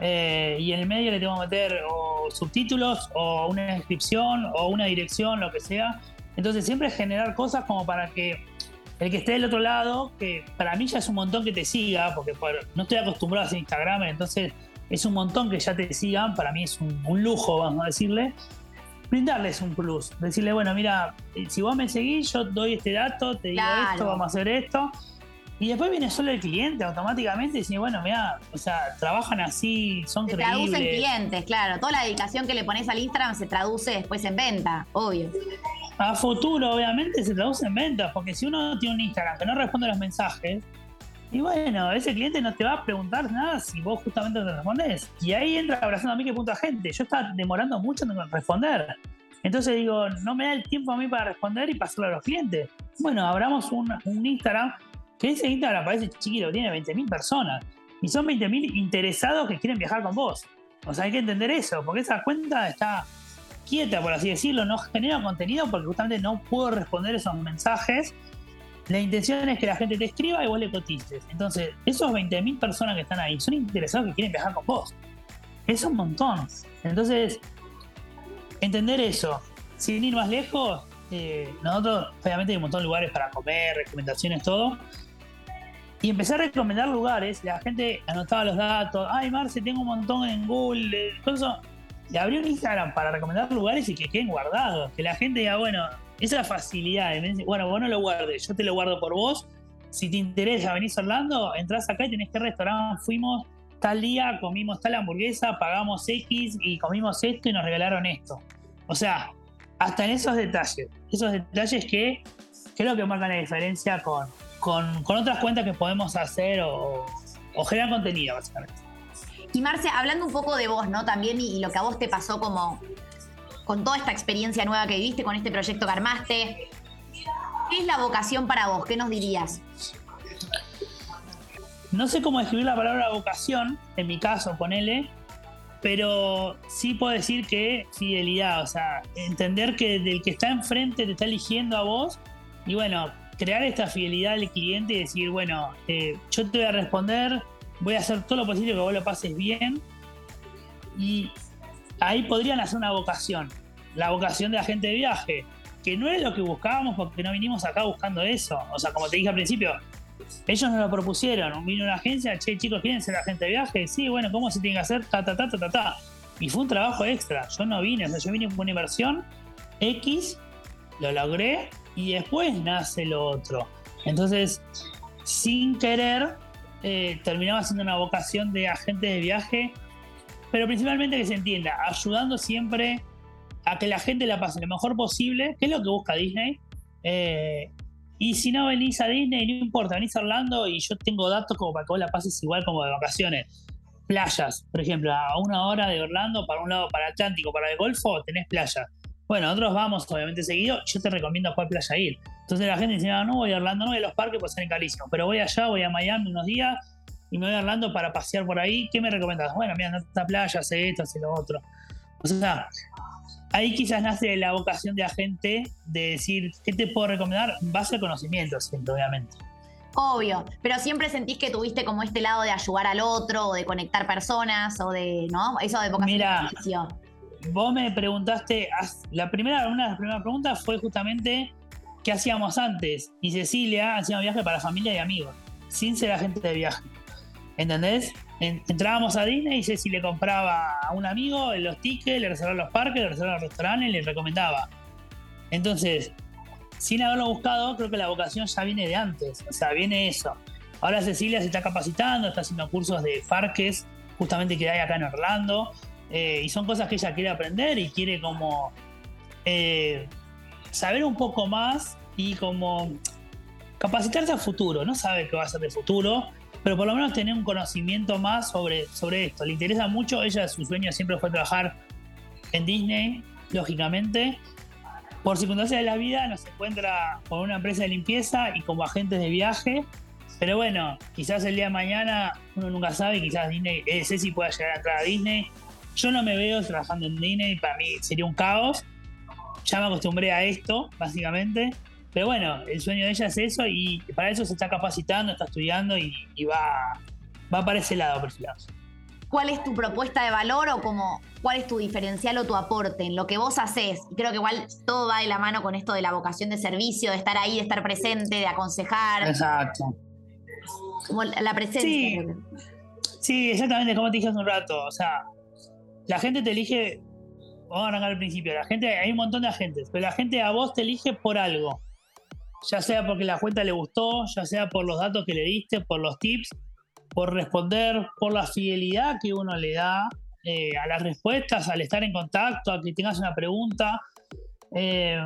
Eh, y en el medio le tengo que meter o subtítulos o una descripción o una dirección, lo que sea. Entonces siempre generar cosas como para que el que esté del otro lado, que para mí ya es un montón que te siga, porque no estoy acostumbrado a hacer Instagram, entonces es un montón que ya te sigan, para mí es un, lujo, vamos a decirle, brindarles un plus, decirle, bueno, mira, eh, si vos me seguís, yo doy este dato, te digo esto, vamos a hacer esto, y después viene solo el cliente automáticamente y dice, bueno, mira, o sea, trabajan así, son se creíbles. traducen clientes, claro. Toda la dedicación que le pones al Instagram se traduce después en venta, obvio. A futuro, obviamente, se traduce en ventas, porque si uno tiene un Instagram que no responde a los mensajes, y bueno, ese cliente no te va a preguntar nada si vos justamente te respondes. Y ahí entra abrazando a mí que punto a gente. Yo estaba demorando mucho en responder. Entonces digo, no me da el tiempo a mí para responder y pasarlo a los clientes. Bueno, abramos un, un Instagram que ese Instagram parece chiquito, tiene 20.000 personas. Y son 20.000 interesados que quieren viajar con vos. O sea, hay que entender eso, porque esa cuenta está quieta, por así decirlo, no genera contenido porque justamente no puedo responder esos mensajes. La intención es que la gente te escriba y vos le cotices. Entonces, esos 20.000 personas que están ahí son interesados que quieren viajar con vos. Es un montón. Entonces, entender eso, sin ir más lejos, eh, nosotros obviamente hay un montón de lugares para comer, recomendaciones, todo. Y empecé a recomendar lugares, la gente anotaba los datos, ay Marce, tengo un montón en Google, eso. Le abrí un Instagram para recomendar lugares y que queden guardados, que la gente diga, bueno, esa facilidad, bueno, vos no lo guardes, yo te lo guardo por vos. Si te interesa, venís a Orlando, entras acá y tenés que restaurante, fuimos tal día, comimos tal hamburguesa, pagamos X y comimos esto y nos regalaron esto. O sea, hasta en esos detalles, esos detalles que creo que marcan la diferencia con, con, otras cuentas que podemos hacer o, generar contenido, básicamente. Y Marce, hablando un poco de vos, ¿no? También y, lo que a vos te pasó como con toda esta experiencia nueva que viviste, con este proyecto que armaste, ¿qué es la vocación para vos? ¿Qué nos dirías? No sé cómo describir la palabra vocación, en mi caso, ponele, pero sí puedo decir que fidelidad, o sea, entender que del que está enfrente te está eligiendo a vos y bueno, crear esta fidelidad al cliente y decir, bueno, eh, yo te voy a responder, voy a hacer todo lo posible que vos lo pases bien. Y ahí podrían hacer una vocación, la vocación de agente de viaje, que no es lo que buscábamos porque no vinimos acá buscando eso. O sea, como te dije al principio, ellos nos lo propusieron, vino una agencia, che, chicos, ¿quieren ser agente de viaje? Sí, bueno, ¿cómo se tiene que hacer? Ta, ta, ta, ta, ta, ta. Y fue un trabajo extra. Yo no vine, o sea, yo vine con una inversión X, lo logré y después nace lo otro. Entonces, sin querer, eh, terminaba siendo una vocación de agente de viaje, pero principalmente que se entienda, ayudando siempre a que la gente la pase lo mejor posible, que es lo que busca Disney. Eh, y si no venís a Disney, no importa, venís a Orlando y yo tengo datos como para que vos la pases igual como de vacaciones. Playas, por ejemplo, a una hora de Orlando, para un lado para Atlántico, para el Golfo, tenés playa. Bueno, nosotros vamos obviamente seguido, yo te recomiendo a cuál playa ir. Entonces la gente dice, no, no voy a Orlando, no voy a los parques pues salen carísimos, pero voy allá, voy a Miami unos días y me voy a Orlando para pasear por ahí. ¿Qué me recomendás? Bueno, mira, no esta playa, hace esto, hace lo otro. O sea, ahí quizás nace la vocación de agente de decir, ¿qué te puedo recomendar? Base a conocimiento, siempre, obviamente. Obvio, pero siempre sentís que tuviste como este lado de ayudar al otro, o de conectar personas, o de, ¿no? Eso de vocación Mira, vos me preguntaste, la primera, una de las primeras preguntas fue justamente qué hacíamos antes. Y Cecilia hacía un viaje para familia y amigos, sin ser agente de viaje. ¿Entendés? entrábamos a Disney y Ceci le compraba a un amigo los tickets, le reservaba los parques, le reservaba los restaurantes, le recomendaba. Entonces, sin haberlo buscado, creo que la vocación ya viene de antes, o sea, viene eso. Ahora Cecilia se está capacitando, está haciendo cursos de parques, justamente que hay acá en Orlando, eh, y son cosas que ella quiere aprender y quiere como eh, saber un poco más y como capacitarse a futuro, no sabe qué va a ser de futuro, pero por lo menos tener un conocimiento más sobre, sobre esto. Le interesa mucho, ella su sueño siempre fue trabajar en Disney, lógicamente. Por circunstancias de la vida nos encuentra con una empresa de limpieza y como agentes de viaje. Pero bueno, quizás el día de mañana uno nunca sabe, quizás Disney, eh, si pueda llegar a entrar a Disney. Yo no me veo trabajando en Disney, para mí sería un caos. Ya me acostumbré a esto, básicamente. Pero bueno, el sueño de ella es eso y para eso se está capacitando, está estudiando y, va, va para ese lado perfilado. ¿Cuál es tu propuesta de valor o como cuál es tu diferencial o tu aporte en lo que vos haces? Creo que igual todo va de la mano con esto de la vocación de servicio, de estar ahí, de estar presente, de aconsejar. Exacto. Como la presencia. Sí, sí exactamente, como te dije hace un rato. O sea, la gente te elige, vamos a arrancar al principio, la gente, hay un montón de agentes, pero la gente a vos te elige por algo. Ya sea porque la cuenta le gustó, ya sea por los datos que le diste, por los tips, por responder, por la fidelidad que uno le da eh, a las respuestas, al estar en contacto, a que tengas una pregunta. Eh,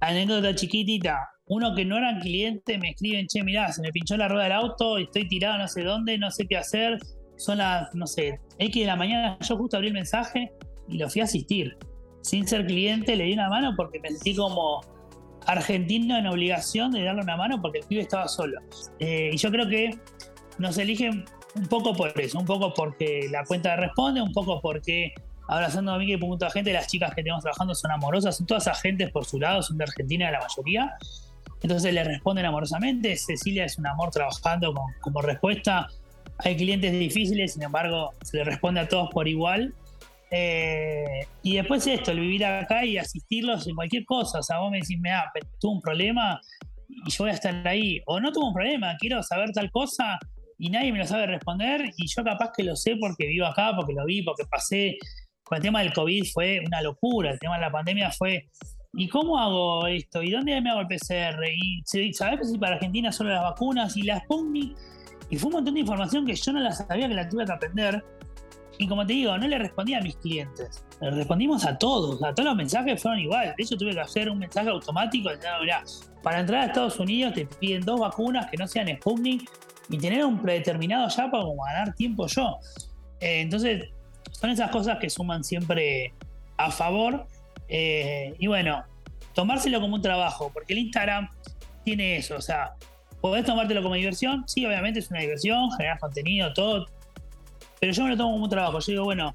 anécdota chiquitita. Uno que no era cliente me escriben, che, mirá, se me pinchó la rueda del auto, estoy tirado no sé dónde, no sé qué hacer. Son las, no sé, X de la mañana. Yo justo abrí el mensaje y lo fui a asistir. Sin ser cliente, le di una mano porque me sentí como argentino en obligación de darle una mano porque el pibe estaba solo. Eh, y yo creo que nos eligen un poco por eso, un poco porque la cuenta responde, un poco porque abrazando a mí que punto gente, las chicas que tenemos trabajando son amorosas, son todas agentes por su lado, son de Argentina la mayoría. Entonces le responden amorosamente. Cecilia es un amor trabajando como respuesta. Hay clientes difíciles, sin embargo, se le responde a todos por igual. Eh, y después esto, el vivir acá y asistirlos en cualquier cosa. O sea, vos me decís, me tuve un problema y yo voy a estar ahí. O no tuve un problema, quiero saber tal cosa y nadie me lo sabe responder y yo capaz que lo sé porque vivo acá, porque lo vi, porque pasé. Con el tema del COVID fue una locura, el tema de la pandemia fue, ¿y cómo hago esto? ¿Y dónde me hago el PCR? ¿Y sabes si para Argentina solo las vacunas y las Sputnik? Y fue un montón de información que yo no la sabía que la tuve que aprender. Y como te digo, no le respondí a mis clientes, le respondimos a todos, a todos los mensajes fueron iguales. De hecho, tuve que hacer un mensaje automático mira, para entrar a Estados Unidos te piden dos vacunas que no sean Sputnik y tener un predeterminado ya para como ganar tiempo yo. Eh, entonces, son esas cosas que suman siempre a favor. Eh, y bueno, tomárselo como un trabajo, porque el Instagram tiene eso, o sea, podés tomártelo como diversión, sí, obviamente es una diversión, generar contenido, todo, pero yo me lo tomo como un trabajo, yo digo, bueno,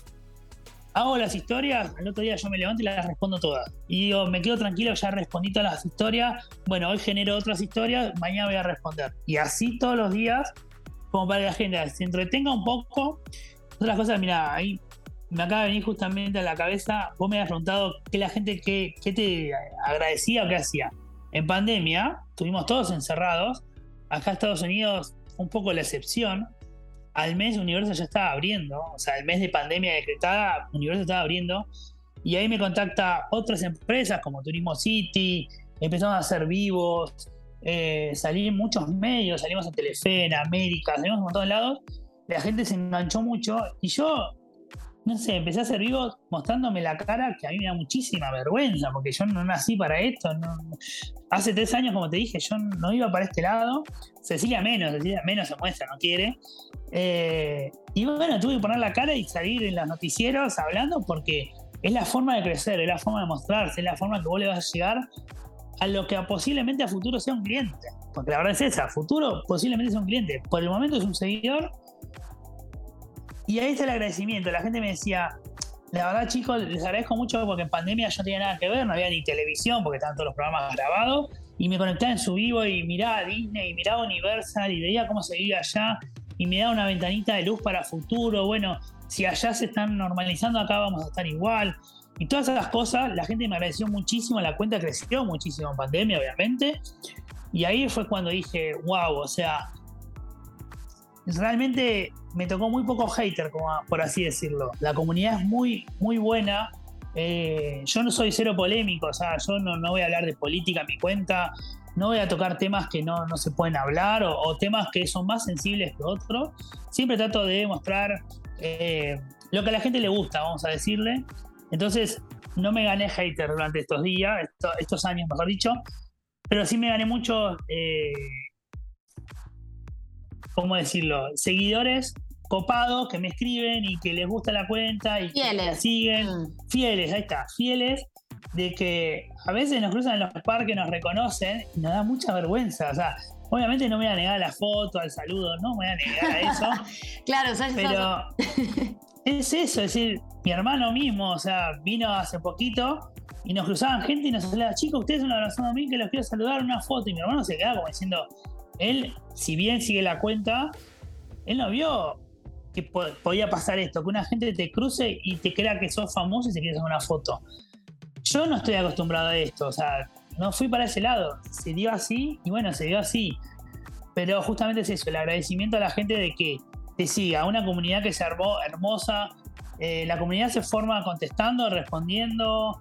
hago las historias, al otro día yo me levanto y las respondo todas. Y digo, me quedo tranquilo, ya respondí todas las historias, bueno, hoy genero otras historias, mañana voy a responder. Y así todos los días, como para la gente se entretenga un poco. Otras cosas, mira, ahí me acaba de venir justamente a la cabeza, vos me has preguntado qué la gente, qué, qué te agradecía o qué hacía. En pandemia, estuvimos todos encerrados, acá Estados Unidos un poco la excepción, al mes Universo ya estaba abriendo, o sea, el mes de pandemia decretada, Universo estaba abriendo, y ahí me contacta otras empresas como Turismo City, empezamos a hacer vivos, eh, salí en muchos medios, salimos en Telefe, en América, salimos en un montón de lados, la gente se enganchó mucho y yo no sé, empecé a hacer vivos mostrándome la cara que a mí me da muchísima vergüenza, porque yo no nací para esto. Hace tres años, como te dije, yo no iba para este lado. Cecilia menos, Cecilia menos se muestra, no quiere. Eh, y bueno, tuve que poner la cara y salir en los noticieros hablando porque es la forma de crecer, es la forma de mostrarse, es la forma que vos le vas a llegar a lo que posiblemente a futuro sea un cliente. Porque la verdad es esa, futuro posiblemente sea un cliente. Por el momento es un seguidor y ahí está el agradecimiento. La gente me decía, la verdad, chicos, les agradezco mucho porque en pandemia yo no tenía nada que ver, no había ni televisión porque estaban todos los programas grabados. Y me conectaba en su vivo y miraba Disney y miraba Universal y veía cómo se vivía allá y me daba una ventanita de luz para futuro. Bueno, si allá se están normalizando, acá vamos a estar igual. Y todas esas cosas, la gente me agradeció muchísimo, la cuenta creció muchísimo en pandemia, obviamente. Y ahí fue cuando dije, wow, o sea, realmente me tocó muy poco hater, por así decirlo. La comunidad es muy, muy buena. eh, yo no soy cero polémico, o sea, yo no, no voy a hablar de política en mi cuenta, no voy a tocar temas que no, no se pueden hablar o, temas que son más sensibles que otros. Siempre trato de mostrar eh, lo que a la gente le gusta, vamos a decirle. Entonces, no me gané hater durante estos días, estos años, mejor dicho, pero sí me gané muchos, eh, ¿cómo decirlo? Seguidores copados que me escriben y que les gusta la cuenta y fieles. que siguen. Mm. Fieles, ahí está, fieles de que a veces nos cruzan en los parques, nos reconocen y nos da mucha vergüenza. O sea, obviamente no me voy a negar la foto, al saludo, no me voy a negar a eso. claro, ¿sabes? Pero es eso, es decir, mi hermano mismo, o sea, vino hace poquito y nos cruzaban gente y nos hablaba, chicos, ustedes son abrazando a mí que los quiero saludar una foto. Y mi hermano se quedaba como diciendo, él, si bien sigue la cuenta, él no vio que podía pasar esto, que una gente te cruce y te crea que sos famoso y se quiere hacer una foto. Yo no estoy acostumbrado a esto, o sea, no fui para ese lado. Se dio así y bueno, se dio así. Pero justamente es eso, el agradecimiento a la gente de que te siga, una comunidad que se armó hermosa. Eh, la comunidad se forma contestando, respondiendo.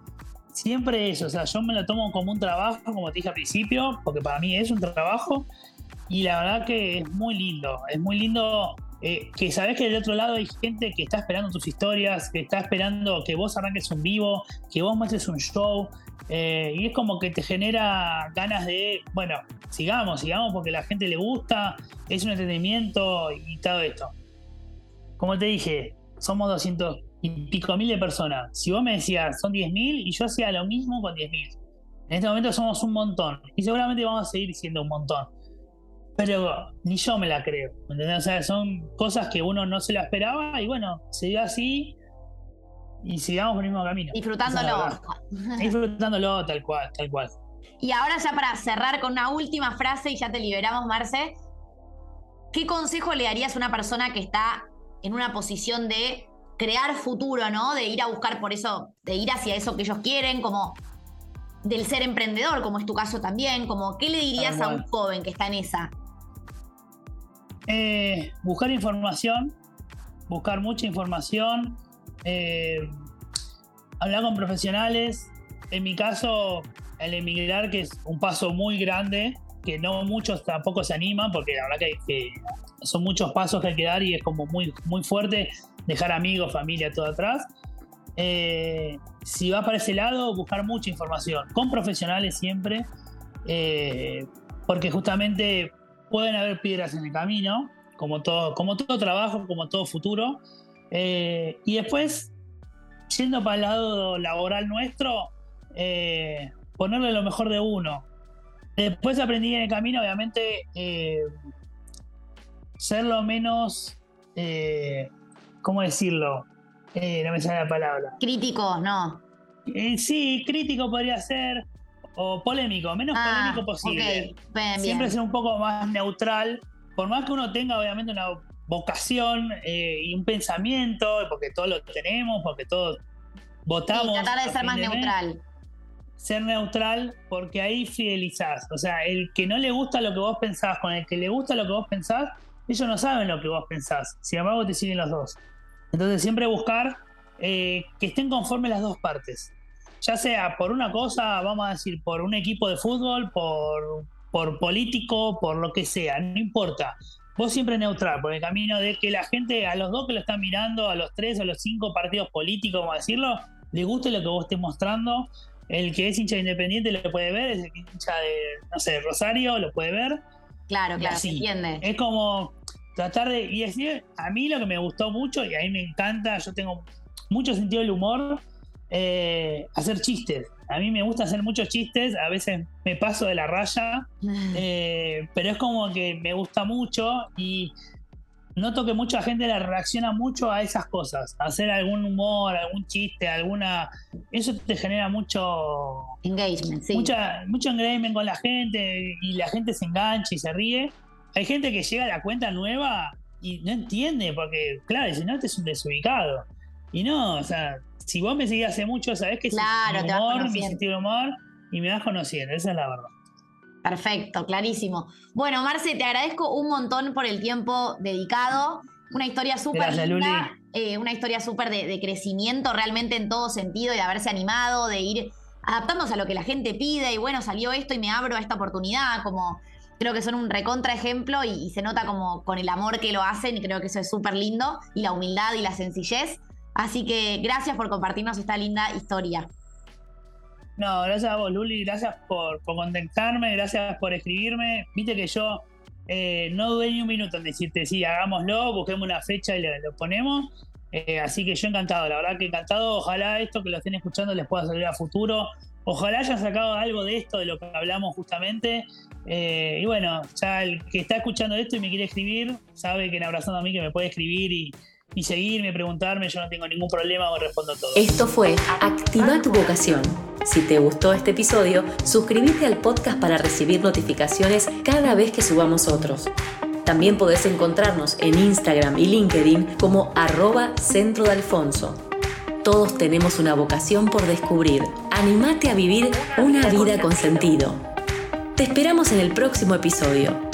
Siempre eso, o sea, yo me lo tomo como un trabajo, como te dije al principio, porque para mí es un trabajo. Y la verdad que es muy lindo, es muy lindo eh, que sabes que del otro lado hay gente que está esperando tus historias, que está esperando que vos arranques un vivo, que vos muestres un show, eh, y es como que te genera ganas de, bueno, sigamos, sigamos porque la gente le gusta, es un entretenimiento y todo esto. Como te dije, somos 200 y pico mil de personas. Si vos me decías son 10 mil y yo hacía lo mismo con 10 mil. En este momento somos un montón y seguramente vamos a seguir siendo un montón pero ni yo me la creo. ¿entendés? O sea, son cosas que uno no se la esperaba y bueno, se dio así y sigamos por el mismo camino. Disfrutándolo. Disfrutándolo tal cual, tal cual. Y ahora ya para cerrar con una última frase y ya te liberamos, Marce, ¿qué consejo le darías a una persona que está en una posición de crear futuro, ¿no? De ir a buscar por eso, de ir hacia eso que ellos quieren, como del ser emprendedor, como es tu caso también, como ¿qué le dirías a un joven que está en esa? Eh, buscar información, buscar mucha información, eh, hablar con profesionales. En mi caso, el emigrar, que es un paso muy grande, que no muchos tampoco se animan, porque la verdad que, son muchos pasos que hay que dar y es como muy, muy fuerte dejar amigos, familia, todo atrás. Eh, si vas para ese lado, buscar mucha información, con profesionales siempre, porque justamente pueden haber piedras en el camino, como todo, como todo trabajo, como todo futuro. Eh, y después, yendo para el lado laboral nuestro, eh, ponerle lo mejor de uno. Después aprendí en el camino, obviamente, eh, ser lo menos, ¿cómo decirlo? no me sale la palabra. Crítico, no. sí, crítico podría ser, o polémico, menos ah, polémico posible. Siempre ser un poco más neutral, por más que uno tenga obviamente una vocación eh, y un pensamiento, porque todos lo tenemos, porque todos votamos. Y tratar de ser más neutral. Ser neutral, porque ahí fidelizás. O sea, el que no le gusta lo que vos pensás con el que le gusta lo que vos pensás, ellos no saben lo que vos pensás. Sin embargo, te siguen los dos. Entonces, siempre buscar eh, que estén conformes las dos partes ya sea por una cosa, vamos a decir, por un equipo de fútbol, por, por político, por lo que sea, no importa. Vos siempre neutral, por el camino de que la gente, a los dos que lo están mirando, a los tres o los cinco partidos políticos, vamos a decirlo, le guste lo que vos estés mostrando. El que es hincha independiente lo puede ver, el que es hincha de, no sé, Rosario lo puede ver. Claro, claro, se entiende. Es como tratar de. Y decir, a mí lo que me gustó mucho, y a mí me encanta, yo tengo mucho sentido del humor, eh, hacer chistes. A mí me gusta hacer muchos chistes, a veces me paso de la raya, eh, pero es como que me gusta mucho y noto que mucha gente le reacciona mucho a esas cosas, hacer algún humor, algún chiste, alguna... Eso te genera mucho... Engagement, sí. Mucha, mucho engagement con la gente y la gente se engancha y se ríe. Hay gente que llega a la cuenta nueva y no entiende, porque claro, si no, este es un desubicado. Y no, o sea, si vos me seguís hace mucho, sabés que claro, mi humor, mi sentido de humor, y me vas conociendo, esa es la verdad. Perfecto, clarísimo. Bueno, Marce, te agradezco un montón por el tiempo dedicado. Una historia súper linda. eh, una historia súper de, de, crecimiento realmente en todo sentido y de haberse animado, de ir adaptándose a lo que la gente pide y bueno, salió esto y me abro a esta oportunidad, como creo que son un recontra ejemplo y, se nota como con el amor que lo hacen y creo que eso es súper lindo y la humildad y la sencillez. Así que gracias por compartirnos esta linda historia. No, gracias a vos, Luli, gracias por, por contactarme, gracias por escribirme. Viste que yo eh, no dudé ni un minuto en decirte, sí, hagámoslo, busquemos una fecha y lo, ponemos. Eh, así que yo encantado, la verdad que encantado. Ojalá esto que lo estén escuchando les pueda salir a futuro. Ojalá hayan sacado algo de esto, de lo que hablamos justamente. Eh, y bueno, ya el que está escuchando esto y me quiere escribir, sabe que en Abrazando a mí que me puede escribir y, y seguirme, preguntarme, yo no tengo ningún problema, me respondo todo. Esto fue Activa tu vocación. Si te gustó este episodio, suscríbete al podcast para recibir notificaciones cada vez que subamos otros. También podés encontrarnos en Instagram y LinkedIn como arroba centro de Alfonso. Todos tenemos una vocación por descubrir. Animate a vivir una vida con sentido. Te esperamos en el próximo episodio.